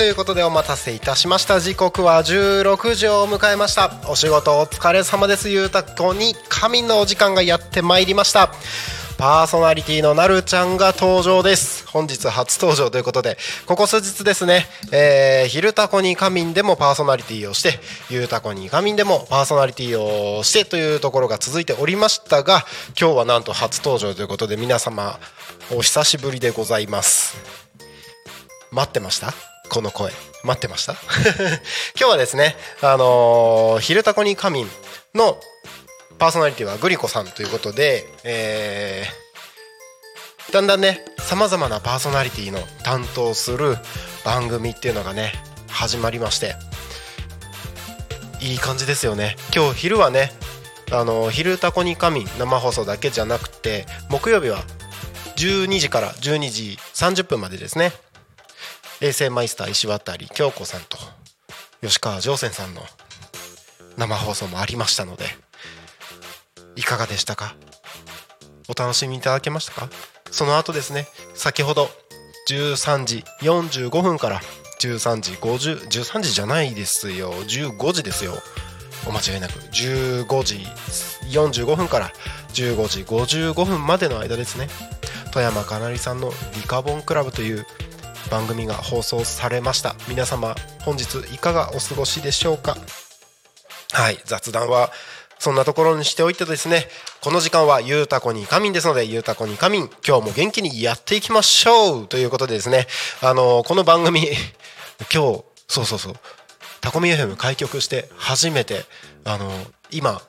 ということでお待たせいたしました。時刻は16時を迎えました。お仕事お疲れ様です。ゆうたこに仮眠のお時間がやってまいりました。パーソナリティのなるちゃんが登場です。本日初登場ということでここ数日ですね、えー、昼タコに仮眠でもパーソナリティをしてゆうたこに仮眠でもパーソナリティをしてというところが続いておりましたが今日はなんと初登場ということで皆様お久しぶりでございます。待ってました？この声。待ってました？今日はですねあのー、昼タコに仮眠のパーソナリティはグリコさんということで、えー、だんだんねさまざまなパーソナリティの担当する番組っていうのがね始まりましていい感じですよね。今日昼はねあの昼タコに仮眠生放送だけじゃなくて木曜日は12時から12時30分までですね衛星マイスター石渡京子さんと吉川上泉さんの生放送もありましたのでいかがでしたか？お楽しみいただけましたか？その後ですね先ほど13時45分から13時50 13時じゃないですよ。15時ですよ。お間違いなく15時45分から15時55分までの間ですね。富山かなりさんのリカボンクラブという番組が放送されました。皆様本日いかがお過ごしでしょうか？はい雑談はそんなところにしておいてですね。この時間はゆうたこに仮眠ですのでゆうたこに仮眠今日も元気にやっていきましょう。ということでですね。あのこの番組 今日そうそうそう。タコミ FM 開局して初めてあの今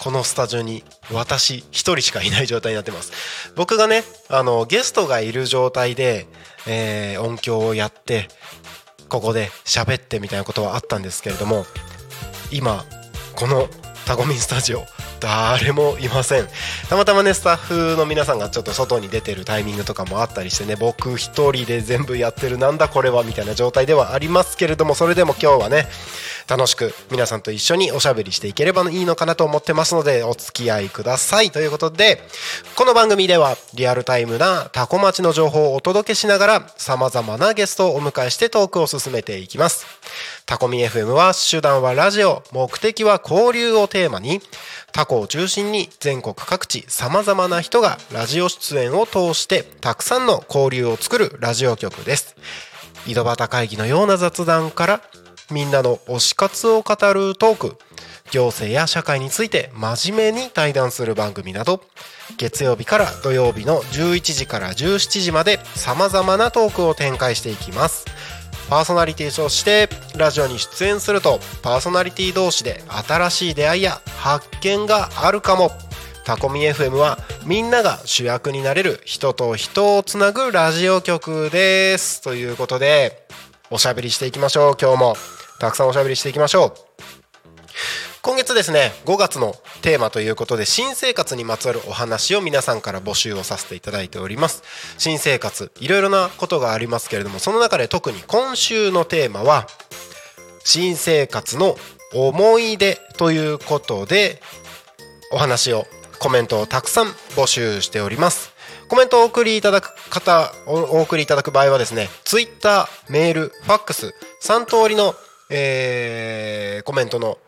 このスタジオに私一人しかいない状態になってます。僕がねあのゲストがいる状態で、えー、音響をやってここで喋ってみたいなことはあったんですけれども今このタコミンスタジオ誰もいません。たまたまねスタッフの皆さんがちょっと外に出てるタイミングとかもあったりしてね僕一人で全部やってるなんだこれはみたいな状態ではありますけれどもそれでも今日はね楽しく皆さんと一緒におしゃべりしていければいいのかなと思ってますのでお付き合いくださいということでこの番組ではリアルタイムなタコ町の情報をお届けしながら様々なゲストをお迎えしてトークを進めていきます。タコミ FM は手段はラジオ目的は交流をテーマにタコを中心に全国各地様々な人がラジオ出演を通してたくさんの交流を作るラジオ局です。井戸端会議のような雑談からみんなの推し活を語るトーク。行政や社会について真面目に対談する番組など。月曜日から土曜日の11時から17時まで様々なトークを展開していきます。パーソナリティとしてラジオに出演するとパーソナリティ同士で新しい出会いや発見があるかも。タコミ FM はみんなが主役になれる人と人をつなぐラジオ局です。ということでおしゃべりしていきましょう今日も。たくさんおしゃべりしていきましょう。今月ですね5月のテーマということで新生活にまつわるお話を皆さんから募集をさせていただいております。新生活いろいろなことがありますけれどもその中で特に今週のテーマは新生活の思い出ということでお話をコメントをたくさん募集しております。コメントをお送りいただく方お送りいただく場合はですね Twitter メールファックス3通りの、えー、コメントの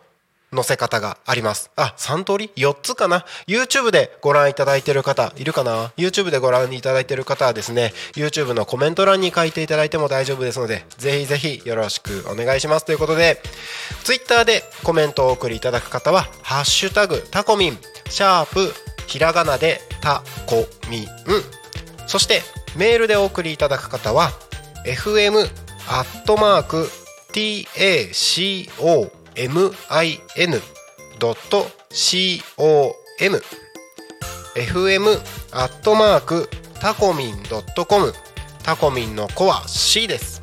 載せ方があります。あ3通り？4つかな？YouTube でご覧いただいている方いるかな？YouTube でご覧いただいている方はですね YouTube のコメント欄に書いていただいても大丈夫ですのでぜひぜひよろしくお願いします。ということで Twitter でコメントをお送りいただく方は「ハッシュタグタコミン」シャープひらがなでタコミン。そしてメールでお送りいただく方は FM アットマーク TACO min.com fm アットマークタコミン .com タコミンの子は C です。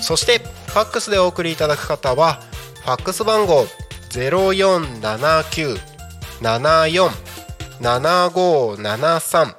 そしてファックスでお送りいただく方はファックス番号0479747573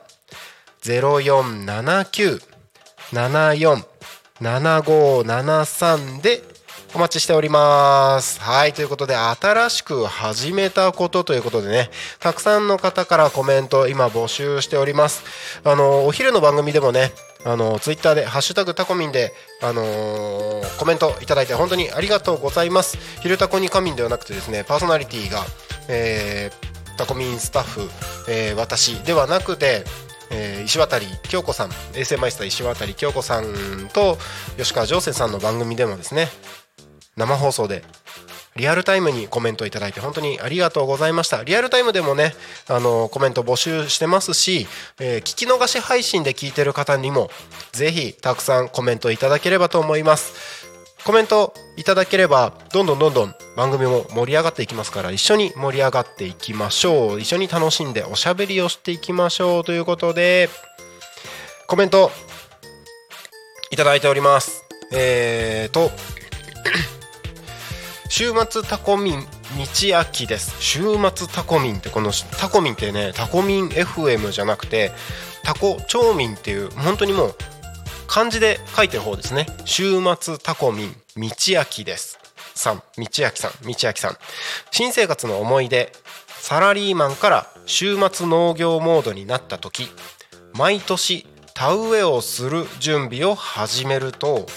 0479747573でお待ちしております。はいということで新しく始めたことということでねたくさんの方からコメント今募集しております。あのお昼の番組でもねあのツイッターで「ハッシュタグタコミンで」あのー、コメントいただいて本当にありがとうございます「昼タコに仮眠」ではなくてですねパーソナリティが、えー、タコミンスタッフ、えー、私ではなくてえー、石渡京子さん衛星マイスター石渡京子さんと吉川上生さんの番組でもですね生放送でリアルタイムにコメントいただいて本当にありがとうございました。リアルタイムでもねあのコメント募集してますし、えー、聞き逃し配信で聞いてる方にもぜひたくさんコメントいただければと思います。コメントいただければどんどんどんどん番組も盛り上がっていきますから一緒に盛り上がっていきましょう。一緒に楽しんでおしゃべりをしていきましょう。ということでコメントいただいております。えーと週末タコミン道秋です。週末タコミンってこのタコミンってねタコミン FM じゃなくてタコ町民っていう本当にもう漢字で書いてる方ですね。週末タコミン道秋です。さん道秋さん道秋さん。新生活の思い出。サラリーマンから週末農業モードになった時毎年田植えをする準備を始めると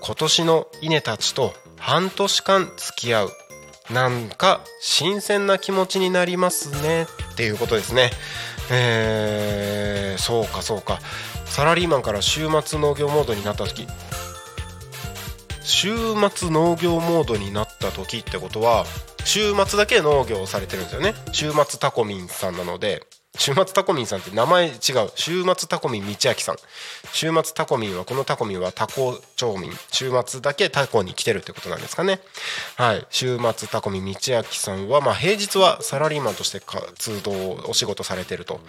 今年の稲たちと半年間付き合う。なんか新鮮な気持ちになりますね。っていうことですね。えー、そうかそうか。サラリーマンから週末農業モードになった時。週末農業モードになった時ってことは週末だけ農業をされてるんですよね。週末タコミンさんなので。週末タコミンさんって名前違う。週末タコミン道明さん。週末タコミンはこのタコミンはタコ町民。週末だけタコに来てるってことなんですかね。はい。週末タコミン道明さんはまあ平日はサラリーマンとして活動お仕事されてると。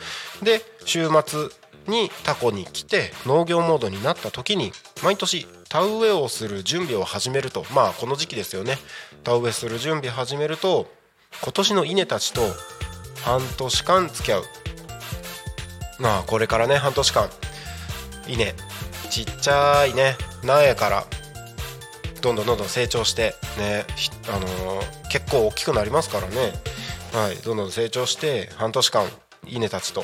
で週末にタコに来て農業モードになった時に毎年田植えをする準備を始めると。まあこの時期ですよね。田植えする準備始めると今年の稲たちと半年間付き合う。まあこれからね半年間。稲ちっちゃいね。苗からどんどんどんどん成長してねあのー、結構大きくなりますからね。はい。どんどん成長して半年間稲たちと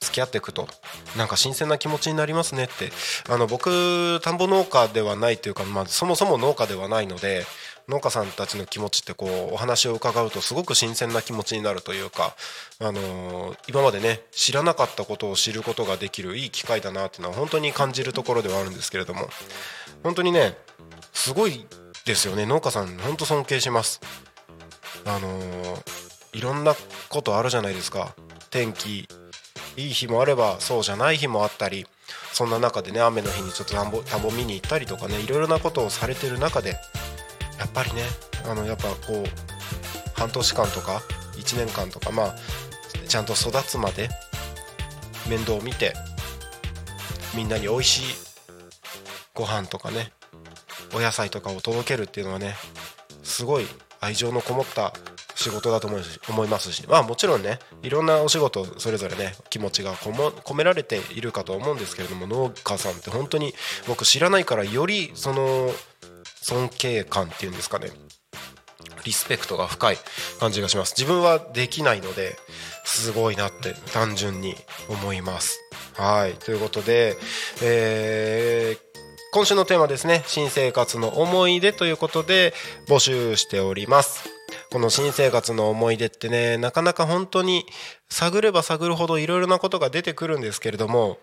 付き合っていくとなんか新鮮な気持ちになりますねって。あの僕田んぼ農家ではないというか、まあ、そもそも農家ではないので農家さんたちの気持ちってこうお話を伺うとすごく新鮮な気持ちになるというか、あの、今までね知らなかったことを知ることができるいい機会だなっていうのは本当に感じるところではあるんですけれども本当にねすごいですよね農家さん本当尊敬します。あの、いろんなことあるじゃないですか天気いい日もあればそうじゃない日もあったりそんな中でね雨の日にちょっと田んぼ田んぼ見に行ったりとかねいろいろなことをされてる中でやっぱりねあのやっぱこう半年間とか1年間とかまあちゃんと育つまで面倒を見てみんなに美味しいご飯とかねお野菜とかを届けるっていうのはねすごい愛情のこもった仕事だと思いますしまあもちろんねいろんなお仕事それぞれね気持ちが込められているかと思うんですけれども農家さんって本当に僕知らないからよりその尊敬感っていうんですかね。リスペクトが深い感じがします。自分はできないのですごいなって単純に思います。はい。ということで、えー今週のテーマですね。新生活の思い出ということで募集しております。この新生活の思い出ってねなかなか本当に探れば探るほどいろいろなことが出てくるんですけれども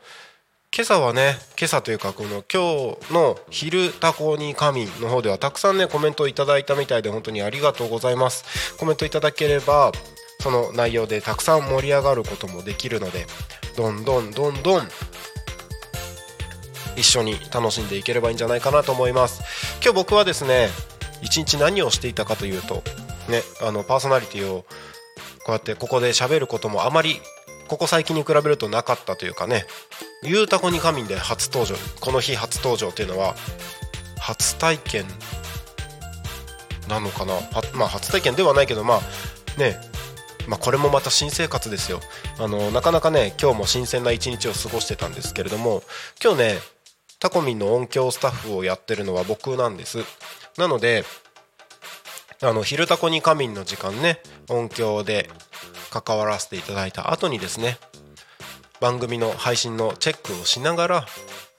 今朝はね今朝というかこの今日の「昼タコに神」の方ではたくさんねコメントをいただいたみたいで本当にありがとうございます。コメントいただければその内容でたくさん盛り上がることもできるのでどんどんどんどん一緒に楽しんでいければいいんじゃないかなと思います。今日僕はですね一日何をしていたかというとねあのパーソナリティをこうやってここで喋ることもあまりここ最近に比べるとなかったというかね「ゆうたこに仮眠」で初登場。この日初登場っていうのは初体験なのかな。まあ初体験ではないけどまあね。まあ、これもまた新生活ですよ。あのなかなかね今日も新鮮な一日を過ごしてたんですけれども今日ねタコミンの音響スタッフをやってるのは僕なんです。なのであの昼タコに仮眠の時間ね音響で関わらせていただいた後にですね番組の配信のチェックをしながら、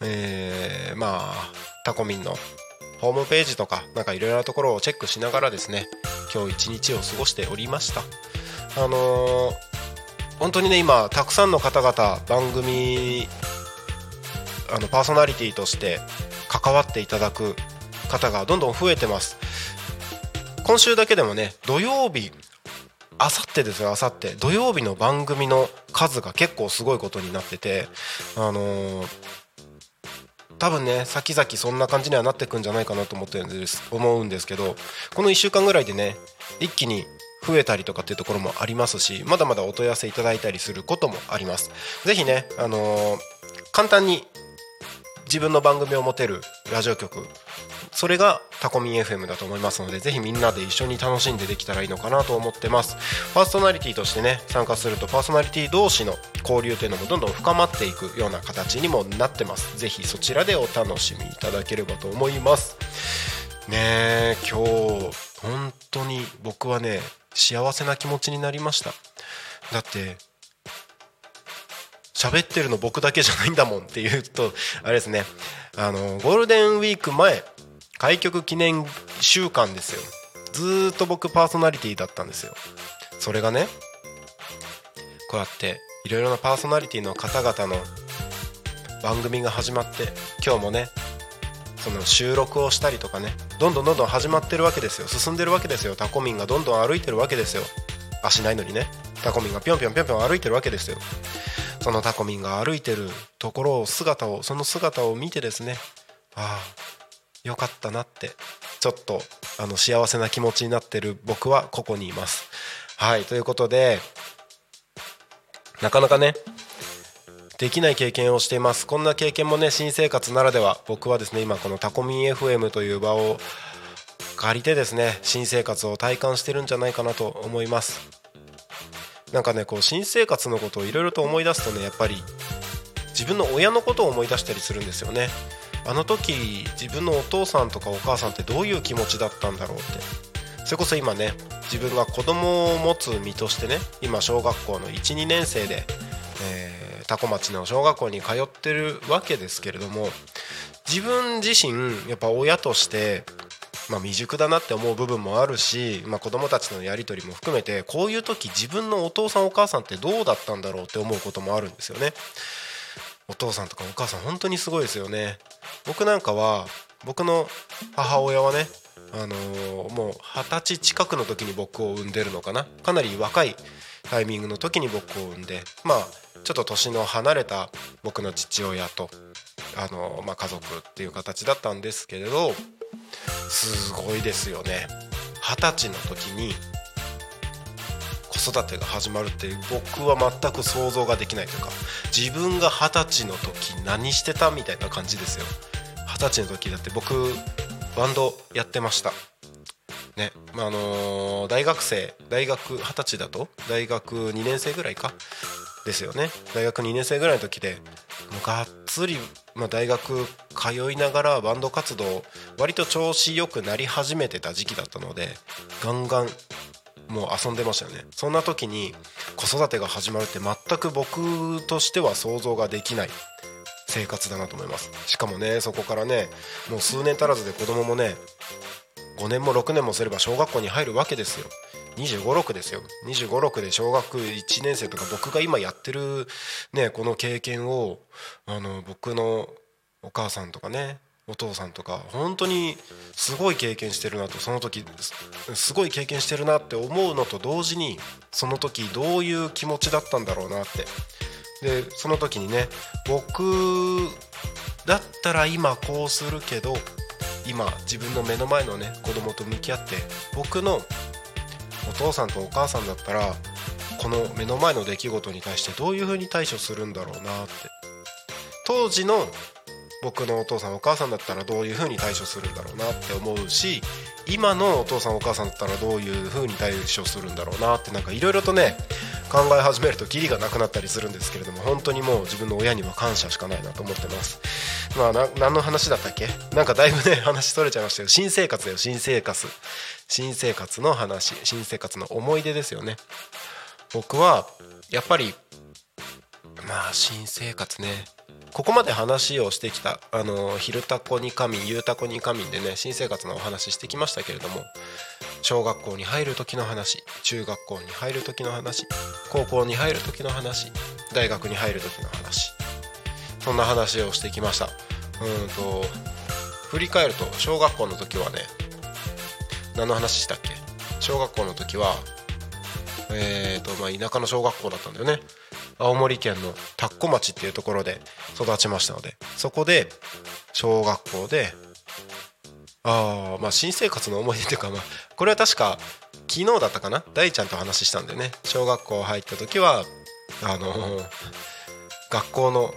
えー、まあタコミンのホームページとかなんかいろいろなところをチェックしながらですね今日一日を過ごしておりました。あのー、本当にね今たくさんの方々番組あのパーソナリティとして関わっていただく方がどんどん増えてます。今週だけでもね土曜日あさってですよあさって土曜日の番組の数が結構すごいことになっててあのー、多分ね先々そんな感じにはなってくんじゃないかなと思ってるんです思うんですけどこの1週間ぐらいでね一気に増えたりとかっていうところもありますしまだまだお問い合わせいただいたりすることもあります。是非ねあのー、簡単に自分の番組を持てるラジオ局。それがタコミン FM だと思いますのでぜひみんなで一緒に楽しんでできたらいいのかなと思ってます。パーソナリティとしてね参加するとパーソナリティ同士の交流というのもどんどん深まっていくような形にもなってます。ぜひそちらでお楽しみいただければと思います。ねえ今日本当に僕はね幸せな気持ちになりました。だって喋ってるの僕だけじゃないんだもんっていうとあれですね。あのゴールデンウィーク前開局記念週間ですよ。ずっと僕パーソナリティだったんですよ。それがねこうやっていろいろなパーソナリティの方々の番組が始まって今日もねその収録をしたりとかねどんどんどんどん始まってるわけですよ。進んでるわけですよ。タコミンがどんどん歩いてるわけですよ。足ないのにね。タコミンがぴょんぴょんぴょんぴょん歩いてるわけですよ。そのタコミンが歩いてるところを姿をその姿を見てですねああよかったなってちょっとあの幸せな気持ちになってる僕はここにいます。はいということでなかなかねできない経験をしています。こんな経験もね新生活ならでは僕はですね今このタコミン FM という場を借りてですね新生活を体感してるんじゃないかなと思います。なんかねこう新生活のことをいろいろと思い出すとねやっぱり自分の親のことを思い出したりするんですよね。あの時自分のお父さんとかお母さんってどういう気持ちだったんだろうって。それこそ今ね自分が子供を持つ身としてね今小学校の12年生で、えー、多古町の小学校に通ってるわけですけれども自分自身やっぱ親としてまあ、未熟だなって思う部分もあるし、まあ、子供たちのやり取りも含めてこういう時自分のお父さんお母さんってどうだったんだろうって思うこともあるんですよね。お父さんとかお母さん本当にすごいですよね。僕なんかは僕の母親はねあのー、もう二十歳近くの時に僕を産んでるのかなかなり若いタイミングの時に僕を産んでまあちょっと年の離れた僕の父親とあのー、まあ、家族っていう形だったんですけれどすごいですよね。二十歳の時に子育てが始まるって僕は全く想像ができないというか自分が二十歳の時何してたみたいな感じですよ。二十歳の時だって僕バンドやってました。ね。まああのー、大学生大学二十歳だと大学2年生ぐらいか。ですよね。大学2年生ぐらいの時でもうがっつり、まあ、大学通いながらバンド活動割と調子よくなり始めてた時期だったのでガンガンもう遊んでましたよね。そんな時に子育てが始まるって全く僕としては想像ができない生活だなと思います。しかもねそこからねもう数年足らずで子供もね5年も6年もすれば小学校に入るわけですよ。2 5 6ですよ。2 5 6で小学1年生とか僕が今やってるねこの経験をあの僕のお母さんとかねお父さんとか本当にすごい経験してるなとその時すごい経験してるなって思うのと同時にその時どういう気持ちだったんだろうなって。でその時にね僕だったら今こうするけど今自分の目の前のね子供と向き合って僕のお父さんとお母さんだったらこの目の前の出来事に対してどういうふうに対処するんだろうなって。当時の僕のお父さんお母さんだったらどういうふうに対処するんだろうなって思うし今のお父さんお母さんだったらどういうふうに対処するんだろうなってなんかいろいろとね考え始めるとキリがなくなったりするんですけれども本当にもう自分の親には感謝しかないなと思ってます。まあな何の話だったっけ？なんかだいぶね 話それちゃいましたけど新生活だよ新生活。新生活の話新生活の思い出ですよね。僕はやっぱりまあ新生活ね。ここまで話をしてきた「あの昼タコに仮眠」「ゆうたこに仮眠」でね新生活のお話してきましたけれども小学校に入る時の話中学校に入る時の話高校に入る時の話大学に入る時の話そんな話をしてきました。うんと振り返ると小学校の時はね何の話したっけ？小学校の時はえーとまあ、田舎の小学校だったんだよね。青森県の田子町っていうところで育ちましたのでそこで小学校でああまあ新生活の思い出というかまあこれは確か昨日だったかな？大ちゃんと話したんでね。小学校入った時はあの学校の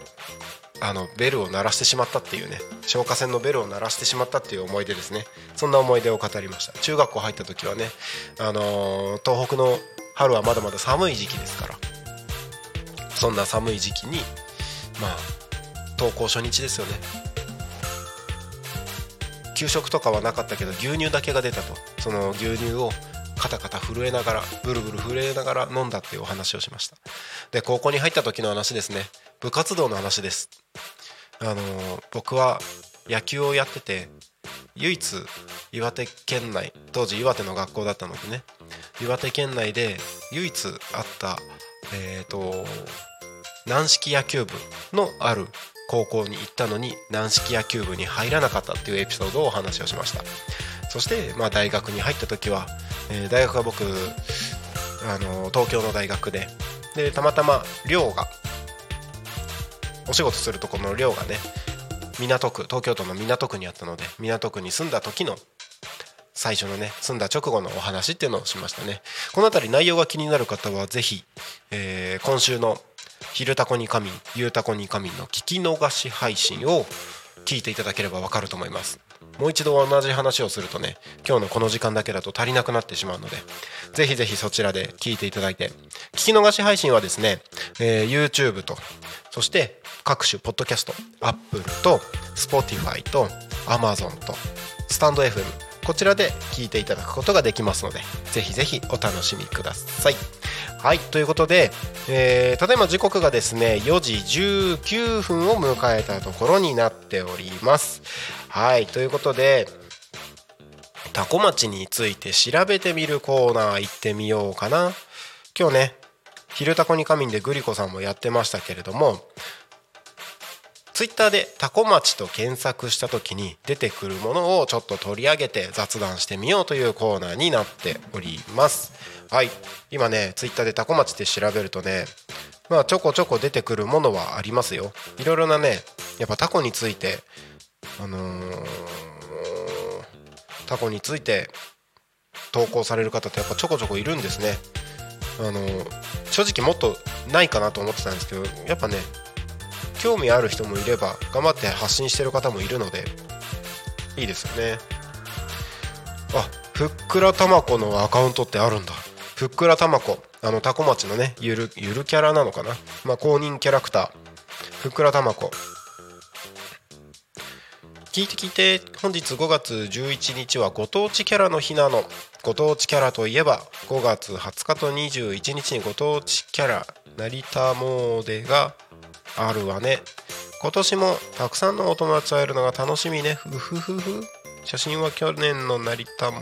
あのベルを鳴らしてしまったっていうね。消火栓のベルを鳴らしてしまったっていう思い出ですね。そんな思い出を語りました。中学校入った時はねあの東北の春はまだまだ寒い時期ですから。そんな寒い時期にまあ登校初日ですよね。給食とかはなかったけど牛乳だけが出たと。その牛乳をカタカタ震えながらブルブル震えながら飲んだっていうお話をしました。で高校に入った時の話ですね。部活動の話です。あの僕は野球をやってて唯一岩手県内当時岩手の学校だったのでね。岩手県内で唯一あったえっ、ー、と軟式野球部のある高校に行ったのに軟式野球部に入らなかったっていうエピソードをお話をしました。そして、まあ、大学に入った時は、えー、大学は僕あの東京の大学ででたまたま寮がお仕事するところの寮がね港区東京都の港区にあったので港区に住んだ時の最初のね住んだ直後のお話っていうのをしましたね。この辺り内容が気になる方は是非、えー、今週の「昼タコに仮眠」「ゆうたこに仮眠」の聞き逃し配信を聞いていただければわかると思います。もう一度同じ話をするとね今日のこの時間だけだと足りなくなってしまうのでぜひぜひそちらで聞いていただいて。聞き逃し配信はですね、えー、YouTube とそして各種ポッドキャスト Apple と Spotify と Amazon とスタンド FM こちらで聞いていただくことができますのでぜひぜひお楽しみください。はいということで、えー、ただいま時刻がですね4時19分を迎えたところになっております。はいということでタコ町について調べてみるコーナー行ってみようかな。今日ね「昼タコに仮眠」でグリコさんもやってましたけれどもツイッターでタコ町と検索した時に出てくるものをちょっと取り上げて雑談してみようというコーナーになっております。はい。今ねツイッターでタコ町って調べるとねまあちょこちょこ出てくるものはありますよ。いろいろなねやっぱタコについてあのー、タコについて投稿される方ってやっぱちょこちょこいるんですね。あのー、正直もっとないかなと思ってたんですけどやっぱね興味ある人もいれば頑張って発信してる方もいるのでいいですよね。あふっくらたまこのアカウントってあるんだ。ふっくらたまこ。あのタコ町のねゆるゆるキャラなのかな。まあ公認キャラクター。ふっくらたまこ。聞いて聞いて。本日5月11日はご当地キャラの日なの。ご当地キャラといえば5月20日と21日にご当地キャラ成田詣があるわね。今年もたくさんのお友達と会えるのが楽しみね。ふふふふ。写真は去年の成田も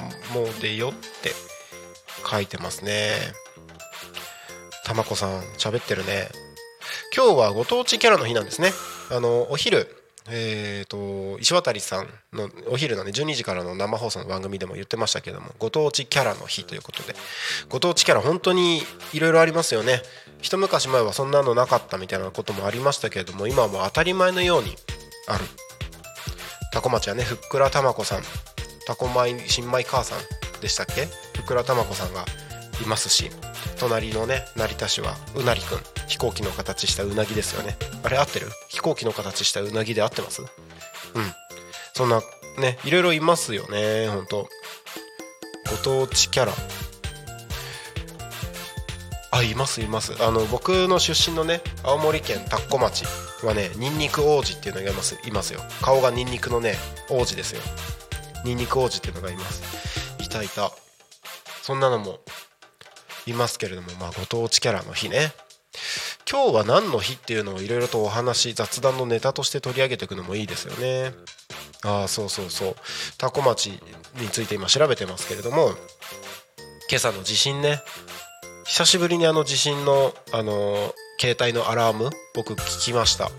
でよって。書いてますね。たまこさん喋ってるね。今日はご当地キャラの日なんですね。あのお昼えーと、石渡さんのお昼のね12時からの生放送の番組でも言ってましたけどもご当地キャラの日ということで。ご当地キャラ本当にいろいろありますよね。一昔前はそんなのなかったみたいなこともありましたけれども今はもう当たり前のようにある。タコ町はねふっくらたまこさん。タコ米新米母さんでしたっけ？ふっくらたまこさんがいますし。隣のね成田市はうなりくん。飛行機の形したうなぎですよね。あれ合ってる？飛行機の形したうなぎで合ってます？うん。そんなねいろいろいますよねほんと。ご当地キャラ。あいますいます。あの僕の出身のね青森県田子町はねニンニク王子っていうのがいます。いますよ。顔がニンニクのね王子ですよ。ニンニク王子っていうのがいます。いたいた。そんなのもいますけれどもまあご当地キャラの日ね。今日は何の日っていうのをいろいろとお話雑談のネタとして取り上げていくのもいいですよね。ああそうそうそう。多古町について今調べてますけれども今朝の地震ね。久しぶりにあの地震のあの携帯のアラーム僕聞きました。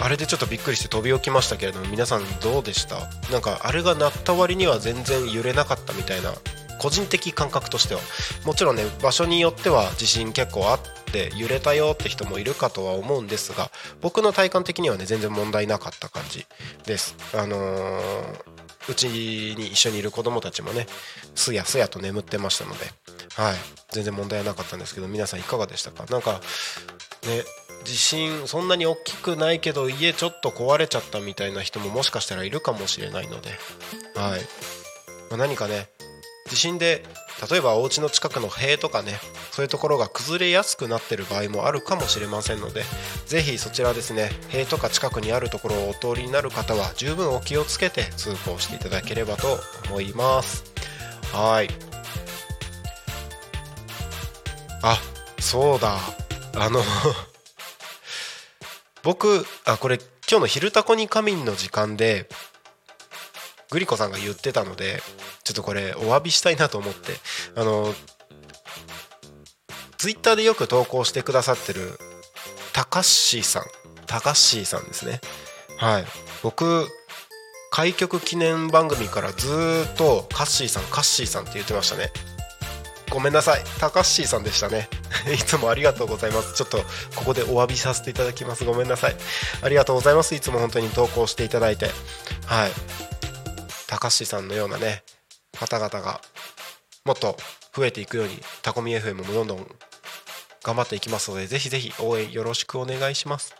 あれでちょっとびっくりして飛び起きましたけれども皆さんどうでした？なんかあれが鳴った割には全然揺れなかったみたいな個人的感覚としては。もちろんね場所によっては地震結構あって揺れたよって人もいるかとは思うんですが僕の体感的にはね全然問題なかった感じです。あのー、うちに一緒にいる子供たちもねすやすやと眠ってましたのではい。全然問題はなかったんですけど皆さんいかがでしたか？なんかね地震そんなに大きくないけど家ちょっと壊れちゃったみたいな人ももしかしたらいるかもしれないのではい、まあ、何かね地震で例えばお家の近くの塀とかねそういうところが崩れやすくなってる場合もあるかもしれませんので是非そちらですね塀とか近くにあるところをお通りになる方は十分お気をつけて通行していただければと思います。はい。あそうだ。あの 僕あこれ今日の「昼タコに仮眠」の時間でグリコさんが言ってたのでちょっとこれお詫びしたいなと思って。あのツイッターでよく投稿してくださってるたかっしーさん。たかっしーさんですね。はい。僕開局記念番組からずっとカッシーさんカッシーさんって言ってましたね。ごめんなさい。たかっしーさんでしたね。いつもありがとうございます。ちょっとここでお詫びさせていただきます。ごめんなさい。ありがとうございます。いつも本当に投稿していただいて。はい。高橋さんのようなね方々がもっと増えていくようにタコミ FM もどんどん頑張っていきますのでぜひぜひ応援よろしくお願いします。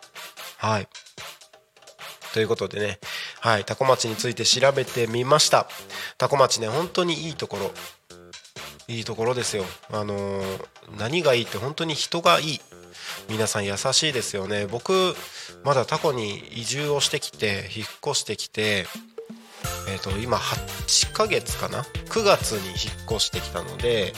はい。ということでね。はい。タコ町について調べてみました。タコ町ね本当にいいところ。いいところですよ。あのー、何がいいって本当に人がいい。皆さん優しいですよね。僕まだタコに移住をしてきて引っ越してきてえーと、今8ヶ月かな？9月に引っ越してきたので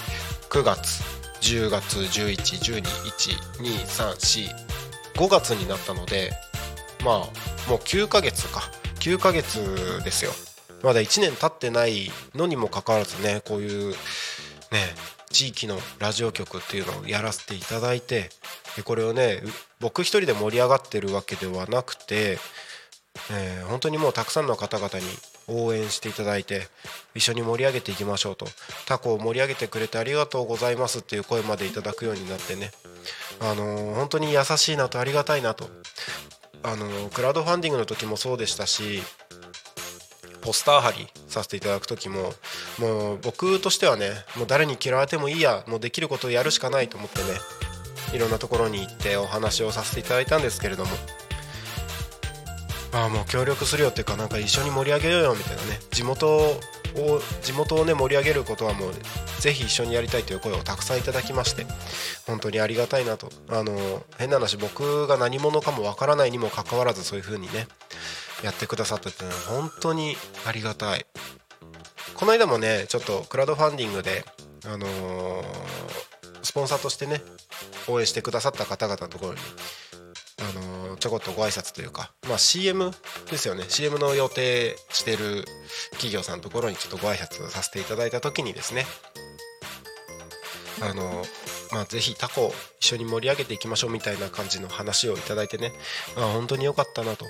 9月10月11121234 5月になったのでまあもう9ヶ月か。9ヶ月ですよ。まだ1年経ってないのにもかかわらずねこういうね地域のラジオ局っていうのをやらせていただいてでこれをね僕一人で盛り上がってるわけではなくて、えー、本当にもうたくさんの方々に応援していただいて一緒に盛り上げていきましょうと。タコを盛り上げてくれてありがとうございますっていう声までいただくようになってね。あのー、本当に優しいなとありがたいなと。あの、クラウドファンディングの時もそうでしたしポスター貼りさせていただく時ももう僕としてはねもう誰に嫌われてもいいやもうできることをやるしかないと思ってねいろんなところに行ってお話をさせていただいたんですけれどもああもう協力するよっていうかなんか一緒に盛り上げようよみたいなね。地元を地元をね盛り上げることはもうぜひ一緒にやりたいという声をたくさんいただきまして本当にありがたいなと。あの変な話僕が何者かもわからないにもかかわらずそういう風にねやってくださったっていうのは本当にありがたい。この間もねちょっとクラウドファンディングであのースポンサーとしてね応援してくださった方々のところにあのーちょこっとご挨拶というか、まあ、CM ですよね。CM の予定してる企業さんのところにちょっとご挨拶させていただいた時にですね。あのまあ、ぜひタコを一緒に盛り上げていきましょうみたいな感じの話をいただいてね。あ本当に良かったなと。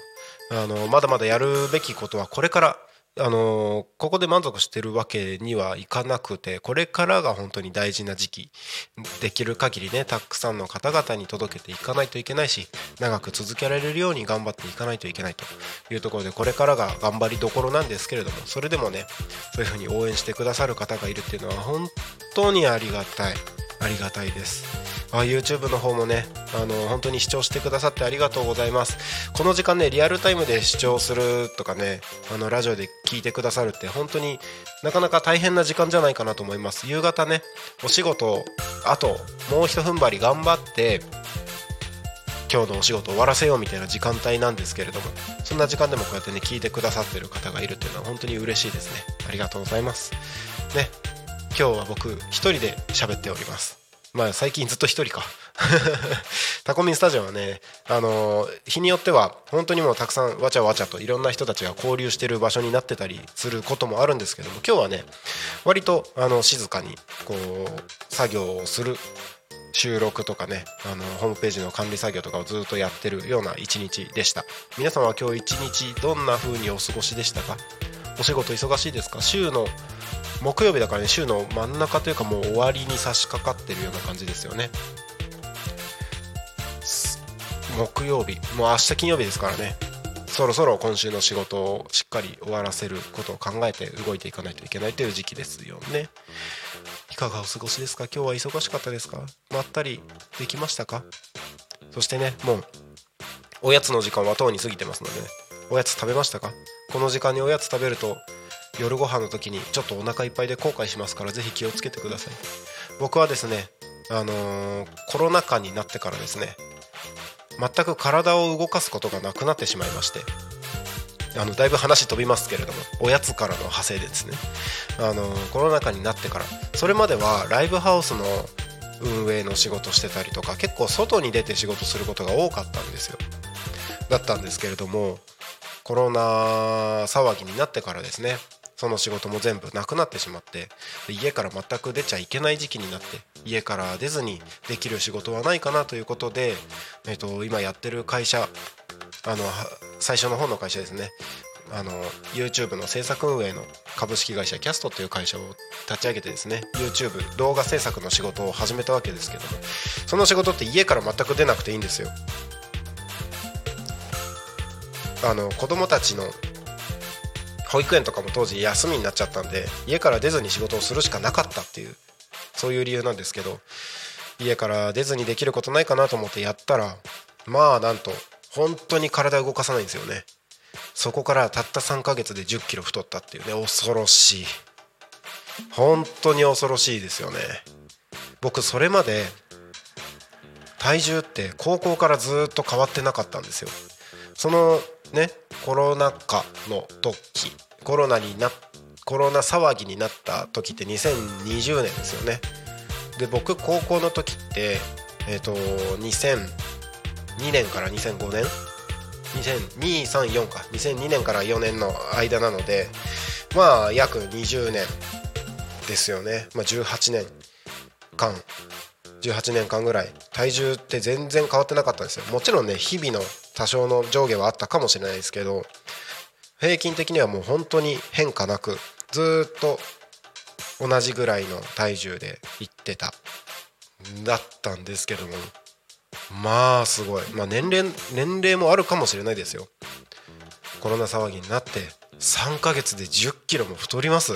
あのまだまだやるべきことはこれからあのここで満足してるわけにはいかなくてこれからが本当に大事な時期。できる限りねたくさんの方々に届けていかないといけないし長く続けられるように頑張っていかないといけないと。いうところでこれからが頑張りどころなんですけれどもそれでもねそういうふうに応援してくださる方がいるっていうのは本当にありがたい。ありがたいです。あ YouTube の方もねあの本当に視聴してくださってありがとうございます。この時間ねリアルタイムで視聴するとかねあのラジオで聞いてくださるって本当になかなか大変な時間じゃないかなと思います。夕方ねお仕事あともうひと踏ん張り頑張って今日のお仕事終わらせようみたいな時間帯なんですけれどもそんな時間でもこうやってね聞いてくださってる方がいるっていうのは本当に嬉しいですね。ありがとうございます。ね。今日は僕一人で喋っております。まあ最近ずっと一人か。タコミンスタジオはねあの日によっては本当にもうたくさんわちゃわちゃといろんな人たちが交流してる場所になってたりすることもあるんですけども今日はね割とあの静かにこう作業をする収録とかねあのホームページの管理作業とかをずっとやってるような一日でした。皆様は今日一日どんな風にお過ごしでしたか？お仕事忙しいですか？週の木曜日だからね週の真ん中というかもう終わりに差し掛かってるような感じですよね。木曜日もう明日金曜日ですからね。そろそろ今週の仕事をしっかり終わらせることを考えて動いていかないといけないという時期ですよね。いかがお過ごしですか？今日は忙しかったですか？まったりできましたか？そしてねもうおやつの時間はとうに過ぎてますのでね。おやつ食べましたか？この時間におやつ食べると夜ご飯の時にちょっとお腹いっぱいで後悔しますからぜひ気をつけてください。僕はですねあのーコロナ禍になってからですね全く体を動かすことがなくなってしまいましてあのだいぶ話飛びますけれどもおやつからの派生ですね。あのコロナ禍になってからそれまではライブハウスの運営の仕事してたりとか結構外に出て仕事することが多かったんですよ。だったんですけれどもコロナ騒ぎになってからですねその仕事も全部なくなってしまって家から全く出ちゃいけない時期になって家から出ずにできる仕事はないかなということで、えっと今やってる会社あの最初の方の会社ですね。あの YouTube の制作運営の株式会社キャストという会社を立ち上げてですね YouTube 動画制作の仕事を始めたわけですけどもその仕事って家から全く出なくていいんですよ。あの子供たちの保育園とかも当時休みになっちゃったんで家から出ずに仕事をするしかなかったっていうそういう理由なんですけど家から出ずにできることないかなと思ってやったらまあなんと本当に体動かさないんですよね。そこからたった3ヶ月で1 0キロ太ったっていうね。恐ろしい。本当に恐ろしいですよね。僕それまで体重って高校からずっと変わってなかったんですよ。そのね。コロナ禍の時。コロナになコロナ騒ぎになった時って2020年ですよね。で僕高校の時ってえっ、と2002年から2005年？200234か。2002年から4年の間なのでまあ約20年ですよね、まあ、18年間18年間ぐらい体重って全然変わってなかったんですよ。もちろんね日々の多少の上下はあったかもしれないですけど平均的にはもう本当に変化なくずっと同じぐらいの体重でいってた。だったんですけどもまあすごい、まあ、年齢年齢もあるかもしれないですよ。コロナ騒ぎになって3ヶ月で1 0キロも太ります。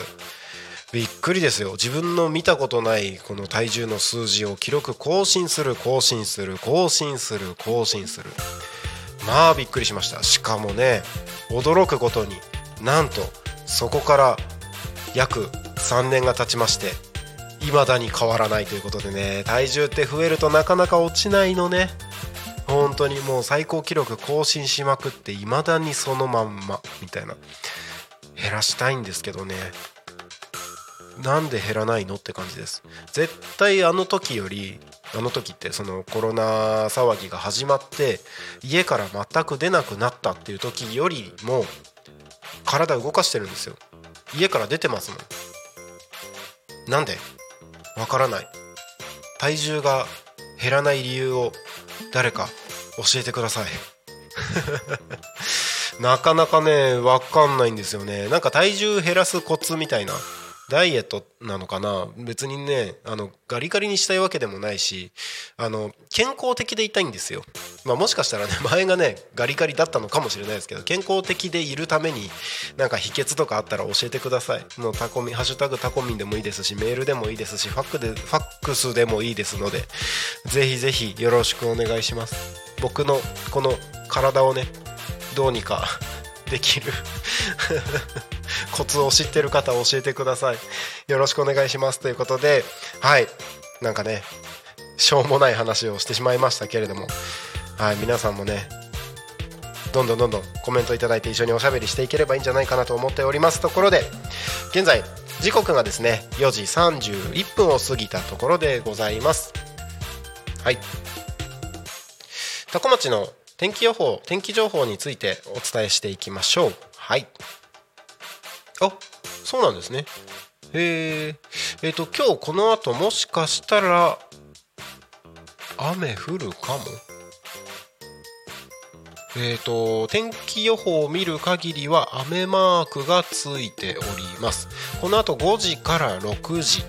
びっくりですよ。自分の見たことないこの体重の数字を記録更新する更新する更新する更新する。まあびっくりしました。しかもね驚くことになんとそこから約3年が経ちまして未だに変わらないということでね。体重って増えるとなかなか落ちないのね。本当にもう最高記録更新しまくって未だにそのまんまみたいな。減らしたいんですけどね。なんで減らないのって感じです。絶対あの時よりあの時ってそのコロナ騒ぎが始まって家から全く出なくなったっていう時よりも体動かしてるんですよ。家から出てますもん。なんで？わからない。体重が減らない理由を誰か教えてください。なかなかねわかんないんですよね。なんか体重減らすコツみたいな。ダイエットなのかな？別にねあのガリガリにしたいわけでもないしあの健康的でいたいんですよ、まあ、もしかしたらね 前がねガリガリだったのかもしれないですけど健康的でいるためになんか秘訣とかあったら教えてください。もうタコミハッシュタグタコミンでもいいですしメールでもいいですしファックでファックスでもいいですのでぜひぜひよろしくお願いします。僕のこの体をねどうにかできる。コツを知ってる方教えてください。よろしくお願いします。ということではい。なんかねしょうもない話をしてしまいましたけれども。はい。皆さんもねどんどんどんどんコメントいただいて一緒におしゃべりしていければいいんじゃないかなと思っております。ところで現在時刻がですね4時31分を過ぎたところでございます。はい。多古町の天気予報天気情報についてお伝えしていきましょう。はい。あそうなんですね。へええっ、と今日この後もしかしたら雨降るかも？えーと、天気予報を見る限りは雨マークがついております。この後5時から6時。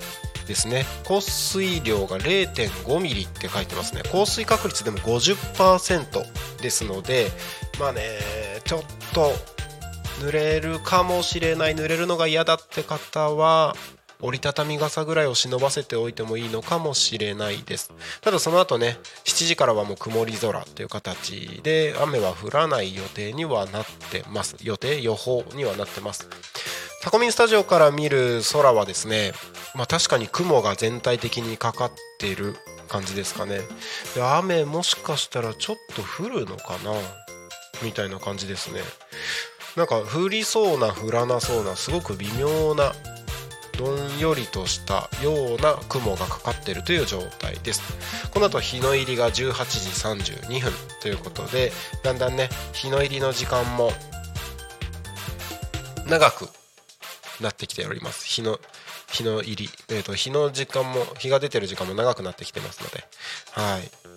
ですね。降水量が0.5ミリって書いてますね。降水確率でも50%ですのでまあねちょっと濡れるかもしれない濡れるのが嫌だって方は折りたたみ傘ぐらいを忍ばせておいてもいいのかもしれないです。ただその後ね7時からはもう曇り空という形で雨は降らない予定にはなってます。予定予報にはなってます。タコミンスタジオから見る空はですねまあ確かに雲が全体的にかかっている感じですかね。で雨もしかしたらちょっと降るのかなみたいな感じですね。なんか降りそうな降らなそうなすごく微妙などんよりとしたような雲がかかっているという状態です。この後日の入りが18時32分ということでだんだんね日の入りの時間も長くなってきております。日の日の入り、えーと、日の時間も日が出てる時間も長くなってきてますので。はい。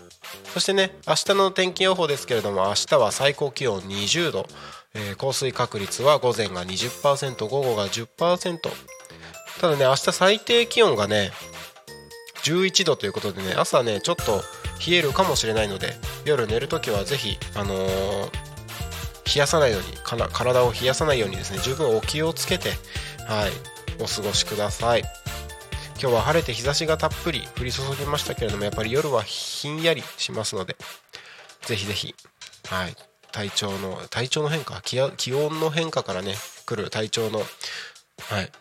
そしてね明日の天気予報ですけれども明日は最高気温20度、えー、降水確率は午前が20%午後が10%ただね明日最低気温がね11度ということでね朝ねちょっと冷えるかもしれないので夜寝るときはぜひあのー、冷やさないように体を冷やさないようにですね十分お気をつけてはい。お過ごしください。今日は晴れて日差しがたっぷり降り注ぎましたけれどもやっぱり夜はひんやりしますのでぜひぜひはい。体調の体調の変化気温の変化からね来る体調のはい。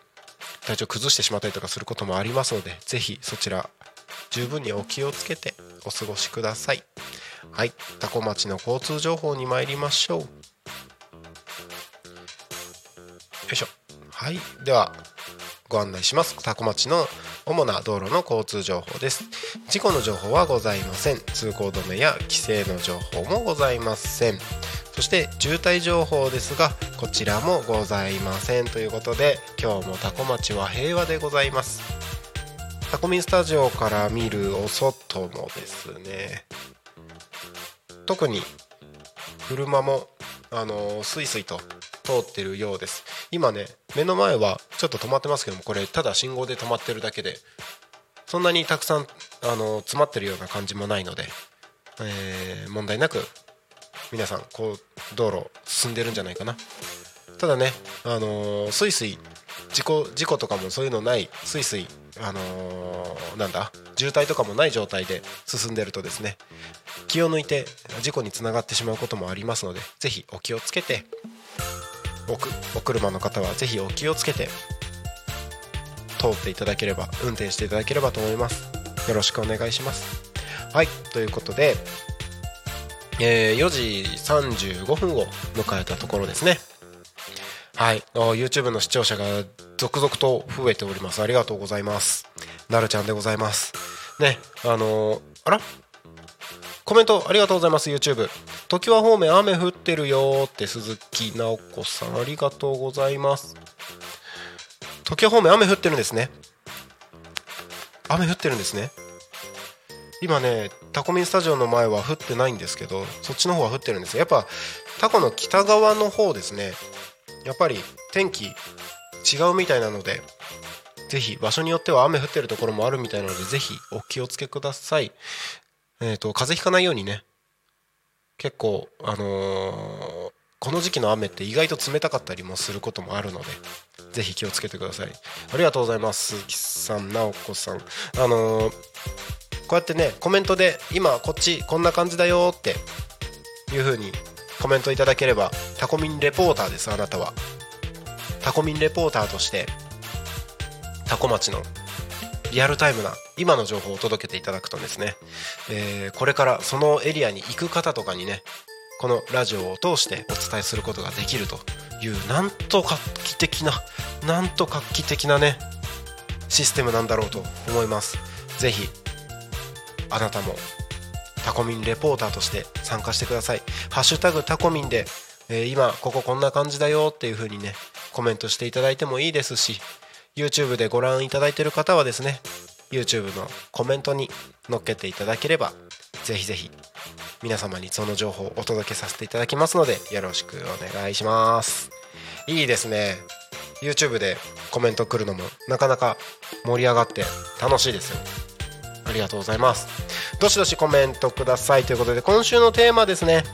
体調崩してしまったりとかすることもありますのでぜひそちら十分にお気をつけてお過ごしください。はい。多古町の交通情報に参りましょう。よいしょ。はい。ではご案内します。多古町の主な道路の交通情報です。事故の情報はございません。通行止めや規制の情報もございません。そして渋滞情報ですがこちらもございません。ということで今日もタコ町は平和でございます。タコミンスタジオから見るお外もですね特に車もあのスイスイと通ってるようです。今ね目の前はちょっと止まってますけどもこれただ信号で止まってるだけでそんなにたくさんあの詰まってるような感じもないので、えー、問題なく皆さんこう道路進んでるんじゃないかな。ただねあのー、スイスイ事故事故とかもそういうのないスイスイあのー、なんだ？渋滞とかもない状態で進んでるとですね気を抜いて事故につながってしまうこともありますのでぜひお気をつけてお車の方はぜひお気をつけて通っていただければ運転していただければと思います。よろしくお願いします。はいということでえー、4時35分を迎えたところですね。はい YouTube の視聴者が続々と増えております。ありがとうございます。なるちゃんでございます。ねあのー、あら？コメントありがとうございます YouTube 時は方面雨降ってるよって鈴木直子さんありがとうございます。時は方面雨降ってるんですね。雨降ってるんですね。今ねタコミンスタジオの前は降ってないんですけどそっちの方は降ってるんです。やっぱタコの北側の方ですね。やっぱり天気違うみたいなのでぜひ場所によっては雨降ってるところもあるみたいなのでぜひお気をつけください。えっ、ー、と風邪ひかないようにね。結構あのー、この時期の雨って意外と冷たかったりもすることもあるのでぜひ気をつけてください。ありがとうございます。鈴木さん直子さん。あのー、こうやってねコメントで今こっちこんな感じだよっていう風にコメントいただければタコミンレポーターですあなたは。タコミンレポーターとしてタコ町のリアルタイムな今の情報を届けていただくとですね、えー、これからそのエリアに行く方とかにねこのラジオを通してお伝えすることができるというなんと画期的ななんと画期的なねシステムなんだろうと思います。ぜひあなたもタコミンレポーターとして参加してください。ハッシュタグタコミンで、えー、今こここんな感じだよっていう風にねコメントしていただいてもいいですし YouTube でご覧いただいている方はですね YouTube のコメントに載っけていただければぜひぜひ皆様にその情報をお届けさせていただきますのでよろしくお願いします。いいですね。YouTube でコメント来るのもなかなか盛り上がって楽しいですよ。ありがとうございます。どしどしコメントください。ということで今週のテーマですね。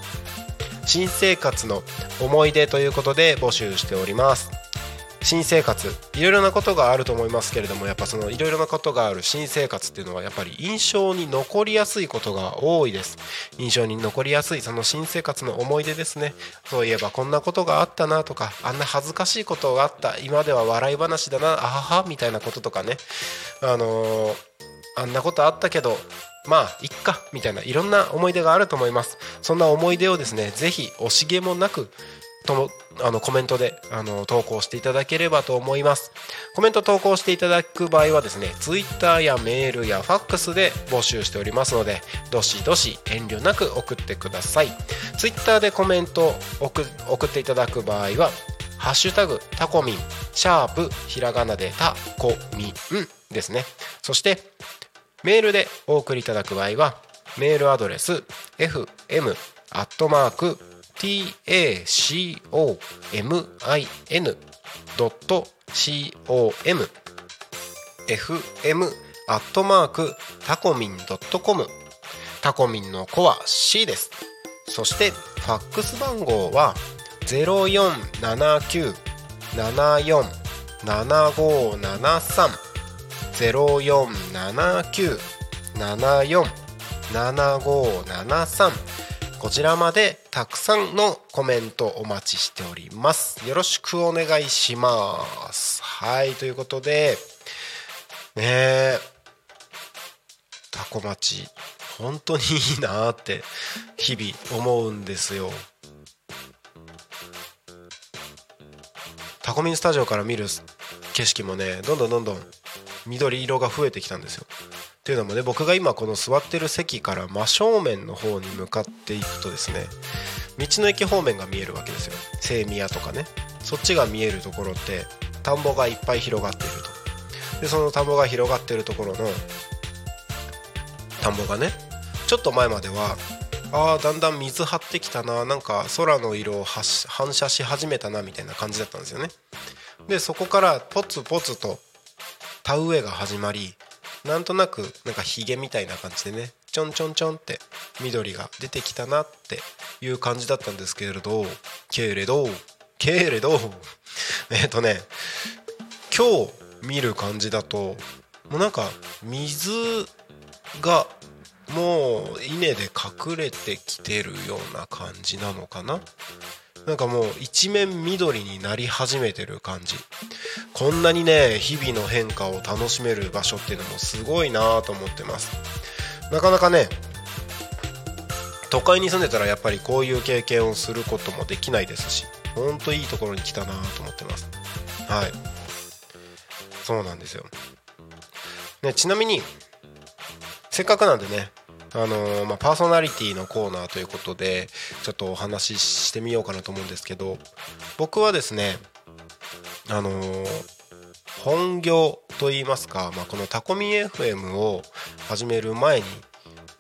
新生活の思い出ということで募集しております。新生活いろいろなことがあると思いますけれどもやっぱそのいろいろなことがある新生活っていうのはやっぱり印象に残りやすいことが多いです。印象に残りやすいその新生活の思い出ですね。そういえばこんなことがあったなとかあんな恥ずかしいことがあった。今では笑い話だなあははみたいなこととかね。あのー、あんなことあったけどまあいっかみたいないろんな思い出があると思います。そんな思い出をですね是非惜しげもなくともあのコメントであの投稿していただければと思います。コメント投稿していただく場合はですね Twitter やメールやファックスで募集しておりますのでどしどし遠慮なく送ってください。Twitter でコメント送送っていただく場合はハッシュタグタコミンシャープひらがなでタコミンですね。そしてメールでお送りいただく場合はメールアドレス fm アットマーク tacomin.com fm アットマークタコミンドットコムタコミンの子は C です。そしてファックス番号は0479747573 0479747573こちらまでたくさんのコメントお待ちしております。よろしくお願いします。はいということでねえタコ町本当にいいなって日々思うんですよ。タコミンスタジオから見る景色もねどんどんどんどん緑色が増えてきたんですよ。っていうのもね僕が今この座ってる席から真正面の方に向かっていくとですね道の駅方面が見えるわけですよ。清宮とかね。そっちが見えるところって田んぼがいっぱい広がっていると。でその田んぼが広がってるところの田んぼがねちょっと前まではあーだんだん水張ってきたななんか空の色を反射し始めたなみたいな感じだったんですよね。でそこからポツポツと田植えが始まりなんとなくなんかヒゲみたいな感じでねちょんちょんちょんって緑が出てきたなっていう感じだったんですけれどけれどけれど えっとね今日見る感じだともうなんか水がもう稲で隠れてきてるような感じなのかな？なんかもう一面緑になり始めてる感じ。こんなにね日々の変化を楽しめる場所っていうのもすごいなと思ってます。なかなかね都会に住んでたらやっぱりこういう経験をすることもできないですしほんといいところに来たなと思ってます。はい。そうなんですよ、ね、ちなみにせっかくなんでねあの、まあ、パーソナリティのコーナーということでちょっとお話ししてみようかなと思うんですけど僕はですねあの、本業といいますか、まあ、このタコミ FM を始める前に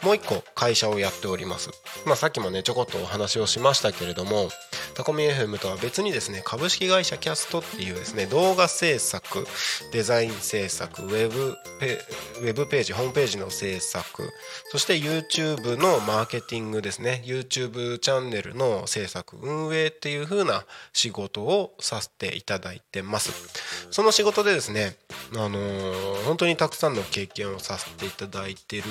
もう一個会社をやっております、まあ、さっきもねちょこっとお話をしましたけれどもタコミ FM とは別にですね株式会社キャストっていうですね動画制作デザイン制作ウェブペウェブページホームページの制作そして YouTube のマーケティングですね YouTube チャンネルの制作運営っていう風な仕事をさせていただいてます。その仕事でですねあのー、本当にたくさんの経験をさせていただいてる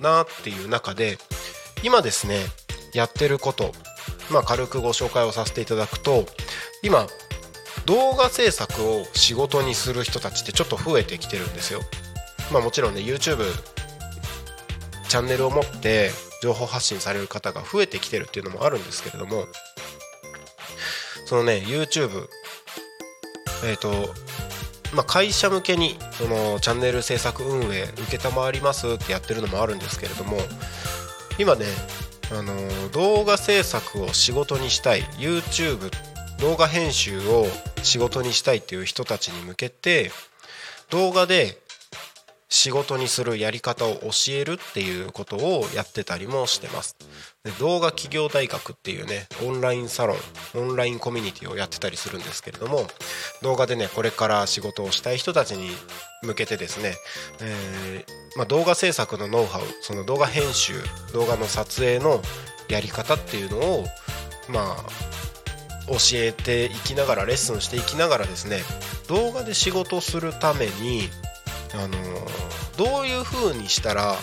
なっていう中で今ですねやってることまあ、軽くご紹介をさせていただくと今動画制作を仕事にする人たちってちょっと増えてきてるんですよ。まあ、もちろんね YouTube チャンネルを持って情報発信される方が増えてきてるっていうのもあるんですけれどもそのね YouTube えっ、ー、とまあ、会社向けにそのチャンネル制作運営承りますってやってるのもあるんですけれども今ねあの動画制作を仕事にしたい YouTube 動画編集を仕事にしたいっていう人たちに向けて動画で仕事にするやり方を教えるっていうことをやってたりもしてます。で動画企業大学っていうねオンラインサロンオンラインコミュニティをやってたりするんですけれども動画でねこれから仕事をしたい人たちに向けてですね、えーまあ、動画制作のノウハウその動画編集動画の撮影のやり方っていうのをまあ教えていきながらレッスンしていきながらですね動画で仕事するためにあのどういう風にしたら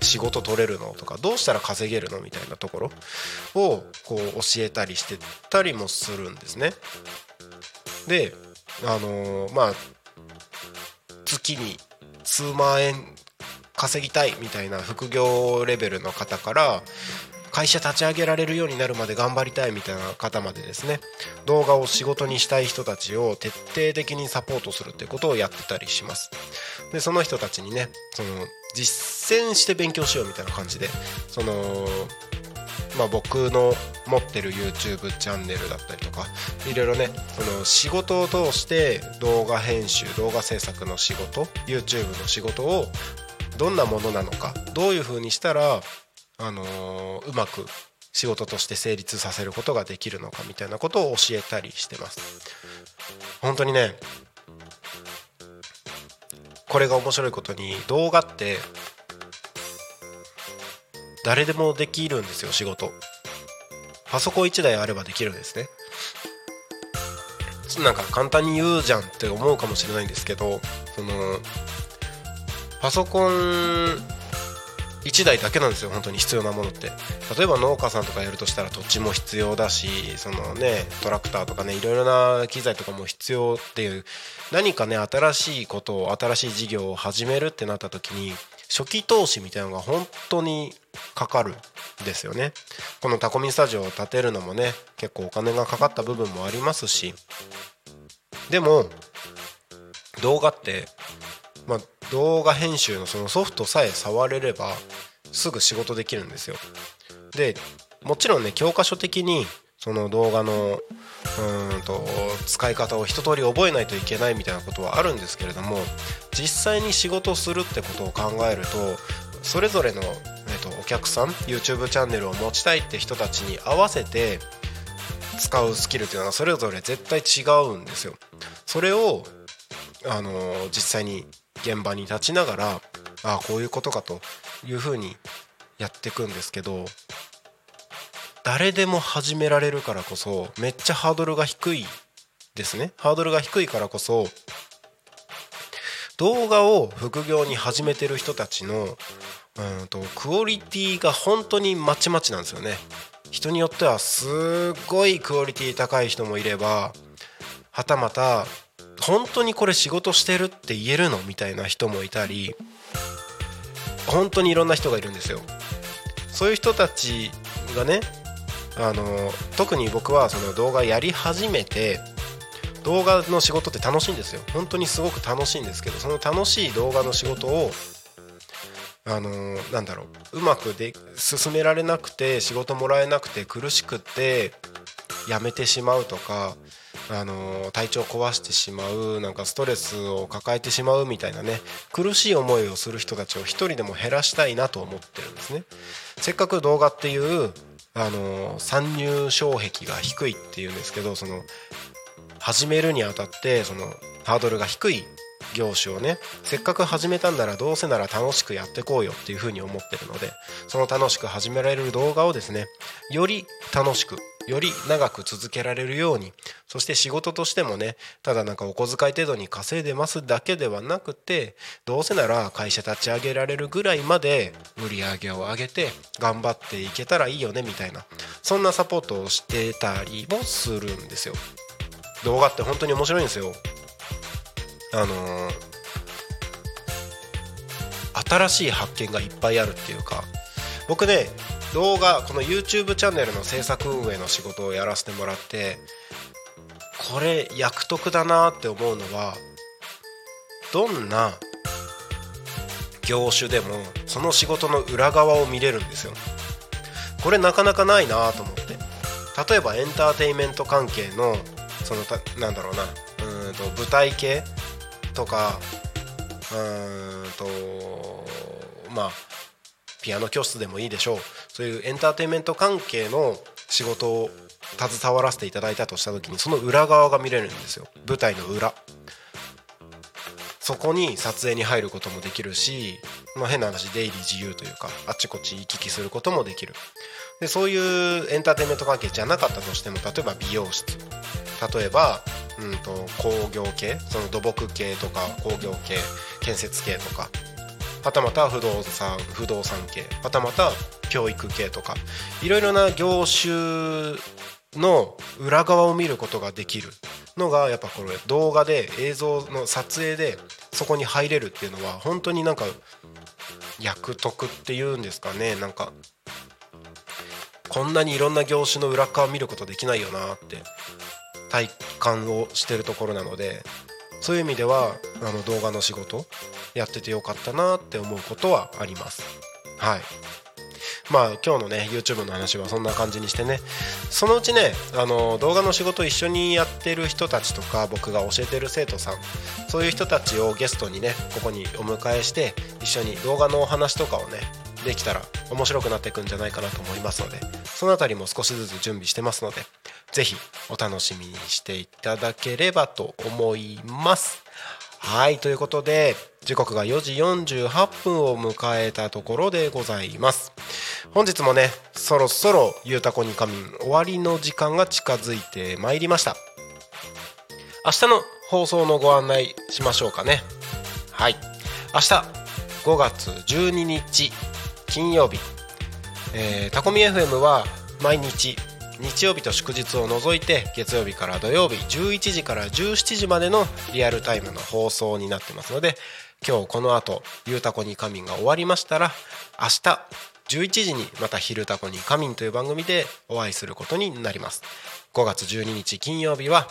仕事取れるのとかどうしたら稼げるのみたいなところをこう教えたりしてたりもするんですね。であのまあ月に数万円稼ぎたいみたいな副業レベルの方から会社立ち上げられるようになるまで頑張りたいみたいな方までですね。動画を仕事にしたい人たちを徹底的にサポートするってことをやってたりします。でその人たちにねその実践して勉強しようみたいな感じでそのまあ、僕の持ってる YouTube チャンネルだったりとかいろいろねその仕事を通して動画編集動画制作の仕事 YouTube の仕事をどんなものなのかどういうふうにしたら、あの、うまく仕事として成立させることができるのかみたいなことを教えたりしてます。本当にねこれが面白いことに動画って誰でもできるんですよ仕事。パソコン1台あればできるんですね。なんか簡単に言うじゃんって思うかもしれないんですけどそのパソコン1台だけなんですよ本当に必要なものって。例えば農家さんとかやるとしたら土地も必要だしそのねトラクターとかねいろいろな機材とかも必要っていう何かね新しいことを新しい事業を始めるってなった時に初期投資みたいなのが本当にかかるんですよね。このタコミンスタジオを建てるのもね結構お金がかかった部分もありますし。でも動画ってまあ動画編集のそのソフトさえ触れればすぐ仕事できるんですよでもちろんね教科書的にその動画のうんと使い方を一通り覚えないといけないみたいなことはあるんですけれども実際に仕事するってことを考えるとそれぞれの、えー、とお客さん YouTube チャンネルを持ちたいって人たちに合わせて使うスキルっていうのはそれぞれ絶対違うんですよ。それをあの実際に現場に立ちながらああこういうことかというふうにやっていくんですけど誰でも始められるからこそめっちゃハードルが低いですね。ハードルが低いからこそ動画を副業に始めてる人たちのうんとクオリティが本当にまちまちなんですよね。人によってはすっごいクオリティ高い人もいればはたまた本当にこれ仕事してるって言えるのみたいな人もいたり本当にいろんな人がいるんですよ。そういう人たちがねあの特に僕はその動画やり始めて動画の仕事って楽しいんですよ。本当にすごく楽しいんですけどその楽しい動画の仕事をあのなんだろううまくで進められなくて仕事もらえなくて苦しくて辞めてしまうとか、あのー体調壊してしまうなんかストレスを抱えてしまうみたいなね苦しい思いをする人たちを一人でも減らしたいなと思ってるんですね。せっかく動画っていう、あのー参入障壁が低いっていうんですけどその始めるにあたってそのハードルが低い業種をねせっかく始めたんならどうせなら楽しくやってこうよっていうふうに思ってるのでその楽しく始められる動画をですねより楽しくより長く続けられるようにそして仕事としてもねただなんかお小遣い程度に稼いでますだけではなくてどうせなら会社立ち上げられるぐらいまで売り上げを上げて頑張っていけたらいいよねみたいなそんなサポートをしてたりもするんですよ。動画って本当に面白いんですよ。あの新しい発見がいっぱいあるっていうか僕ね動画この YouTube チャンネルの制作運営の仕事をやらせてもらってこれ役得だなって思うのはどんな業種でもその仕事の裏側を見れるんですよ。これなかなかないなと思って。例えばエンターテインメント関係のそのたなんだろうなうんと舞台系とかうーんとまあピアノ教室でもいいでしょう。そういうエンターテインメント関係の仕事を携わらせていただいたとした時にその裏側が見れるんですよ。舞台の裏。そこに撮影に入ることもできるし、まあ、変な話出入り自由というかあっちこっち行き来することもできる。でそういうエンターテインメント関係じゃなかったとしても例えば美容室。例えば、うん、と工業系その土木系とか工業系建設系とかはたまた不動産不動産系はたまた教育系とかいろいろな業種の裏側を見ることができるのがやっぱこれ動画で映像の撮影でそこに入れるっていうのは本当になんか役得っていうんですかね。なんかこんなにいろんな業種の裏側を見ることできないよなって体感をしてるところなのでそういう意味ではあの動画の仕事やっててよかったなって思うことはあります。はい。まあ今日のね YouTube の話はそんな感じにしてね。そのうちねあの動画の仕事一緒にやってる人たちとか僕が教えてる生徒さんそういう人たちをゲストにねここにお迎えして一緒に動画のお話とかをねできたら面白くなっていくんじゃないかなと思いますのでそのあたりも少しずつ準備してますのでぜひお楽しみにしていただければと思います。はいということで時刻が4時48分を迎えたところでございます。本日もねそろそろ「ゆうたこに仮眠」終わりの時間が近づいてまいりました。明日の放送のご案内しましょうかね。はい。明日5月12日。金曜日、えー、タコミ FM は毎日日曜日と祝日を除いて月曜日から土曜日11時から17時までのリアルタイムの放送になってますので今日この後ゆうたこに仮眠が終わりましたら明日11時にまた「昼タコに仮眠」という番組でお会いすることになります。5月12日金曜日は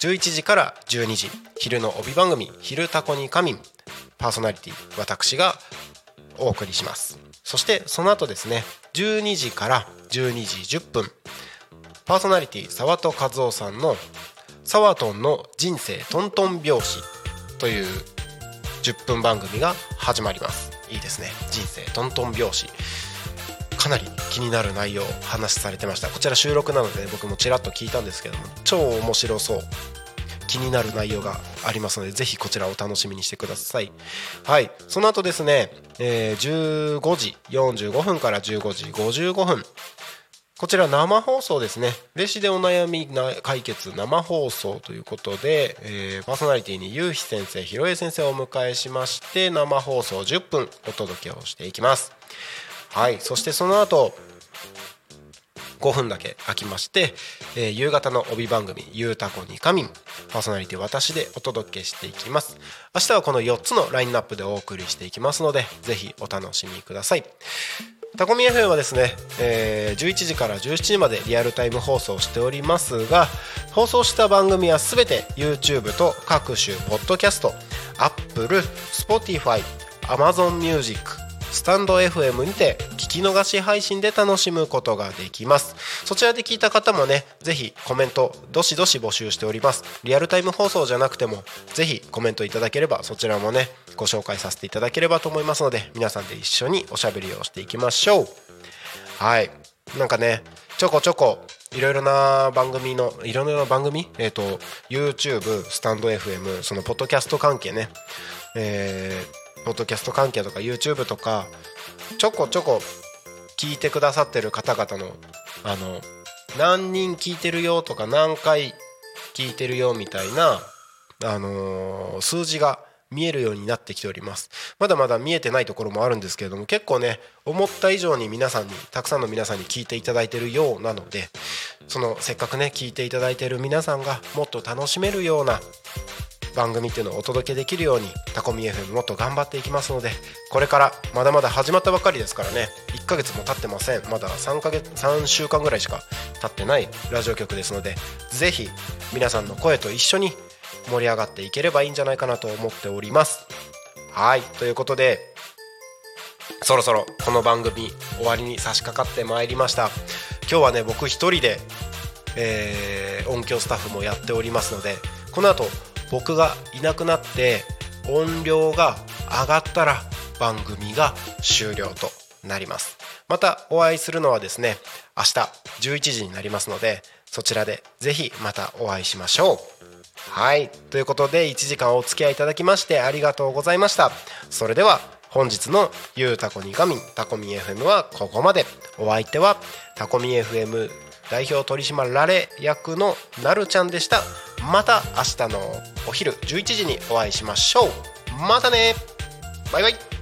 11時から12時昼の帯番組「昼タコに仮眠」パーソナリティ私がお送りします。そしてその後ですね12時から12時10分パーソナリティ沢戸和夫さんの「サワトンの人生トントン拍子」という10分番組が始まります。いいですね。人生トントン拍子。かなり気になる内容話されてました。こちら収録なので、僕もちらっと聞いたんですけども超面白そう。気になる内容がありますのでぜひこちらお楽しみにしてくださいはいその後ですね、えー15時45分から15時55分こちら生放送ですね。レシでお悩み解決生放送ということで、えーパーソナリティにゆうひ先生、ひろえ先生をお迎えしまして、生放送10分お届けをしていきます。はい、そしてその後、5分だけ空きまして、えー夕方の帯番組「ゆうたこに仮眠」パーソナリティ私でお届けしていきます。明日はこの4つのラインナップでお送りしていきますのでぜひお楽しみください。タコミ FM はですね、えー11時から17時までリアルタイム放送しておりますが放送した番組はすべて YouTube と各種ポッドキャスト Apple、Spotify、Amazon Music スタンド FM にて聞き逃し配信で楽しむことができます。そちらで聞いた方もねぜひコメントどしどし募集しております。リアルタイム放送じゃなくてもぜひコメントいただければそちらもねご紹介させていただければと思いますので皆さんで一緒におしゃべりをしていきましょう。はい。なんかねちょこちょこいろいろな番組のいろいろな番組？えっ、と YouTube スタンド FM そのポッドキャスト関係ね。えポッドキャスト関係とか YouTube とかちょこちょこ聞いてくださってる方々のあの何人聞いてるよとか何回聞いてるよみたいな、あのー数字が見えるようになってきております。まだまだ見えてないところもあるんですけれども結構ね思った以上に皆さんにたくさんの皆さんに聞いていただいてるようなのでそのせっかくね聞いていただいてる皆さんがもっと楽しめるような番組っていうのをお届けできるようにタコミ FM もっと頑張っていきますのでこれからまだまだ始まったばかりですからね1ヶ月も経ってません。まだ3ヶ月3週間ぐらいしか経ってないラジオ局ですのでぜひ皆さんの声と一緒に盛り上がっていければいいんじゃないかなと思っております。はいということでそろそろこの番組終わりに差し掛かってまいりました。今日はね僕一人で、えー音響スタッフもやっておりますのでこの後僕がいなくなって音量が上がったら番組が終了となります。またお会いするのはですね明日11時になりますのでそちらでぜひまたお会いしましょう。はい。ということで1時間お付き合いいただきましてありがとうございました。それでは本日の「ゆうたこにかみんタコミ FM」はここまで。お相手はタコミ FM 代表取締られ役のなるちゃんでした。また明日のお昼11時にお会いしましょう。またね。バイバイ「